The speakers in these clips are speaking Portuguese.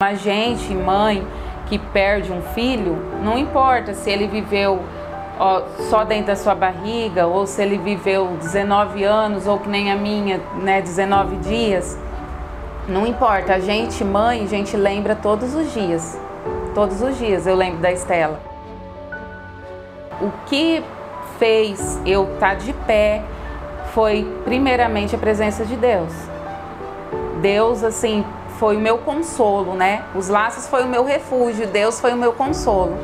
Uma gente, mãe, que perde um filho, não importa se ele viveu ó, só dentro da sua barriga ou se ele viveu 19 anos ou que nem a minha, né, 19 dias, não importa. A gente, mãe, a gente lembra todos os dias. Todos os dias eu lembro da Estela. O que fez eu estar tá de pé foi primeiramente a presença de Deus. Deus assim foi o meu consolo, né? Os laços foi o meu refúgio, Deus foi o meu consolo.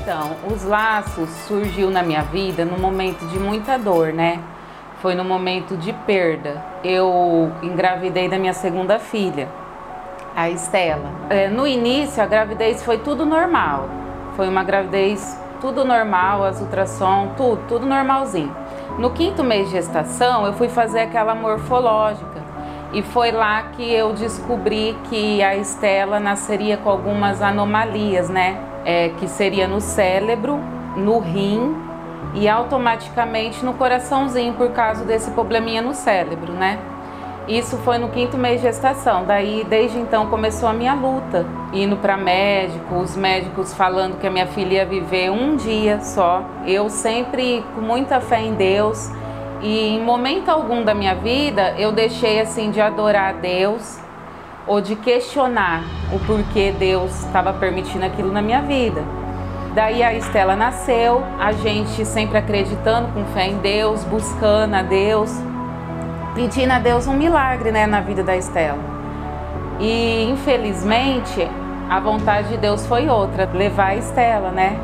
Então, os laços surgiu na minha vida num momento de muita dor, né? Foi no momento de perda. Eu engravidei da minha segunda filha, a Estela. É, no início, a gravidez foi tudo normal. Foi uma gravidez tudo normal, as ultrassom, tudo, tudo normalzinho. No quinto mês de gestação, eu fui fazer aquela morfológica e foi lá que eu descobri que a Estela nasceria com algumas anomalias, né? É, que seria no cérebro, no rim e automaticamente no coraçãozinho por causa desse probleminha no cérebro, né? Isso foi no quinto mês de gestação. Daí, desde então, começou a minha luta. Indo para médico, os médicos falando que a minha filha ia viver um dia só. Eu sempre com muita fé em Deus. E em momento algum da minha vida, eu deixei assim de adorar a Deus ou de questionar o porquê Deus estava permitindo aquilo na minha vida. Daí a Estela nasceu, a gente sempre acreditando com fé em Deus, buscando a Deus, pedindo a Deus um milagre né, na vida da Estela. E infelizmente a vontade de Deus foi outra, levar a Estela, né?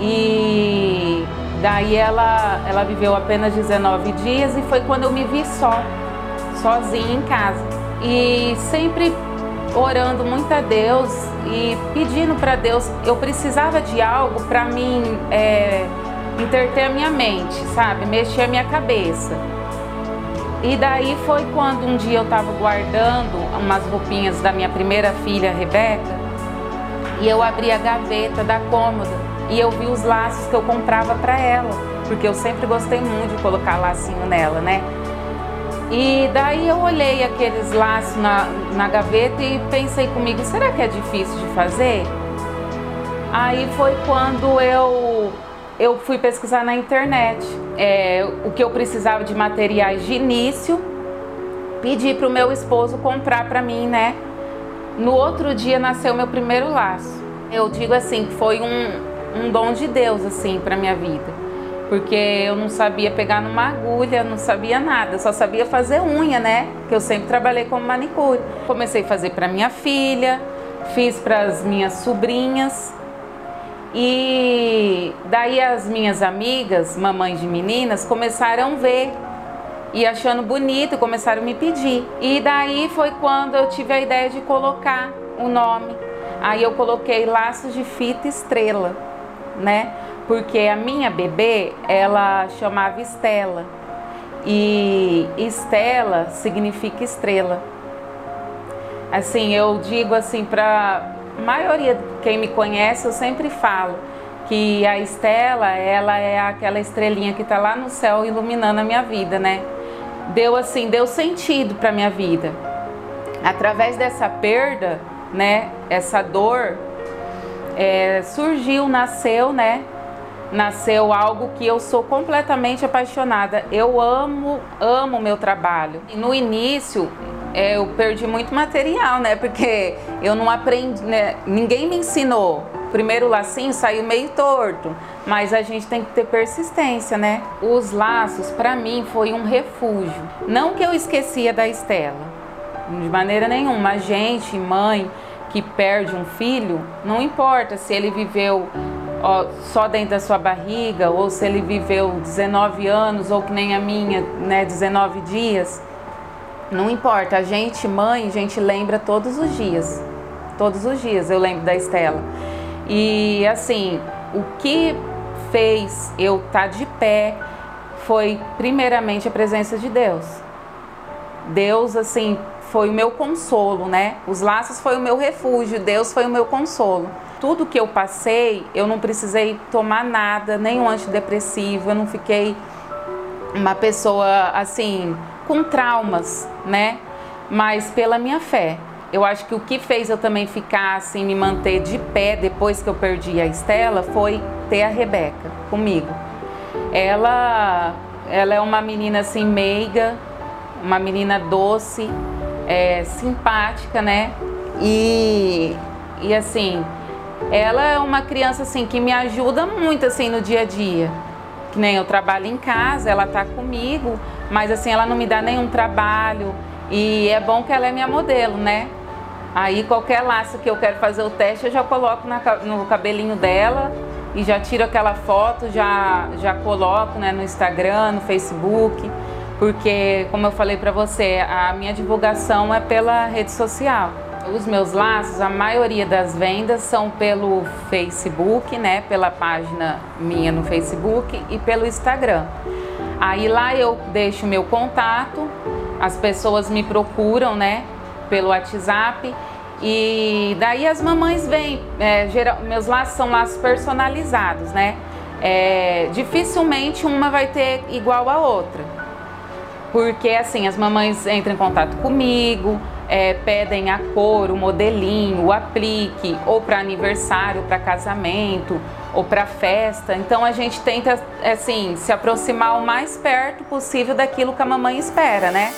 E daí ela, ela viveu apenas 19 dias e foi quando eu me vi só, sozinha em casa. E sempre orando muito a Deus e pedindo para Deus, eu precisava de algo para mim é, interter a minha mente, sabe? Mexer a minha cabeça. E daí foi quando um dia eu estava guardando umas roupinhas da minha primeira filha, Rebeca, e eu abri a gaveta da cômoda e eu vi os laços que eu comprava para ela, porque eu sempre gostei muito de colocar lacinho nela, né? E daí eu olhei aqueles laços na, na gaveta e pensei comigo, será que é difícil de fazer? Aí foi quando eu, eu fui pesquisar na internet é, o que eu precisava de materiais de início, pedi para o meu esposo comprar para mim, né? No outro dia nasceu meu primeiro laço. Eu digo assim, foi um, um dom de Deus assim para minha vida porque eu não sabia pegar numa agulha, não sabia nada, só sabia fazer unha, né? Que eu sempre trabalhei como manicure. Comecei a fazer para minha filha, fiz para as minhas sobrinhas. E daí as minhas amigas, mamães de meninas, começaram a ver e achando bonito, começaram a me pedir. E daí foi quando eu tive a ideia de colocar o nome. Aí eu coloquei laços de fita estrela, né? Porque a minha bebê, ela chamava Estela. E Estela significa estrela. Assim, eu digo assim para maioria quem me conhece, eu sempre falo que a Estela, ela é aquela estrelinha que está lá no céu iluminando a minha vida, né? Deu assim, deu sentido para minha vida. Através dessa perda, né? Essa dor é, surgiu, nasceu, né? Nasceu algo que eu sou completamente apaixonada. Eu amo, amo o meu trabalho. E no início é, eu perdi muito material, né? Porque eu não aprendi, né? ninguém me ensinou. Primeiro lacinho saiu meio torto, mas a gente tem que ter persistência, né? Os laços para mim foi um refúgio. Não que eu esquecia da Estela, de maneira nenhuma. A gente, mãe que perde um filho, não importa se ele viveu só dentro da sua barriga, ou se ele viveu 19 anos, ou que nem a minha, né, 19 dias, não importa. A gente, mãe, a gente lembra todos os dias. Todos os dias eu lembro da Estela. E assim, o que fez eu estar tá de pé foi primeiramente a presença de Deus. Deus, assim, foi o meu consolo, né? Os laços foi o meu refúgio, Deus foi o meu consolo. Tudo que eu passei, eu não precisei tomar nada, nenhum antidepressivo, eu não fiquei uma pessoa assim com traumas, né? Mas pela minha fé. Eu acho que o que fez eu também ficar assim, me manter de pé depois que eu perdi a Estela foi ter a Rebeca comigo. Ela, ela é uma menina assim meiga, uma menina doce, é, simpática, né? E, e assim, ela é uma criança assim que me ajuda muito assim no dia a dia. Que nem eu trabalho em casa, ela tá comigo, mas assim ela não me dá nenhum trabalho e é bom que ela é minha modelo, né? Aí qualquer laço que eu quero fazer o teste eu já coloco na, no cabelinho dela e já tiro aquela foto, já já coloco né, no Instagram, no Facebook porque, como eu falei para você, a minha divulgação é pela rede social. Os meus laços, a maioria das vendas são pelo Facebook, né, pela página minha no Facebook e pelo Instagram. Aí lá eu deixo meu contato, as pessoas me procuram, né, pelo WhatsApp e daí as mamães vêm. É, geral, meus laços são laços personalizados, né? É, dificilmente uma vai ter igual a outra porque assim as mamães entram em contato comigo, é, pedem a cor, o modelinho, o aplique, ou para aniversário, para casamento, ou para festa. Então a gente tenta assim se aproximar o mais perto possível daquilo que a mamãe espera, né?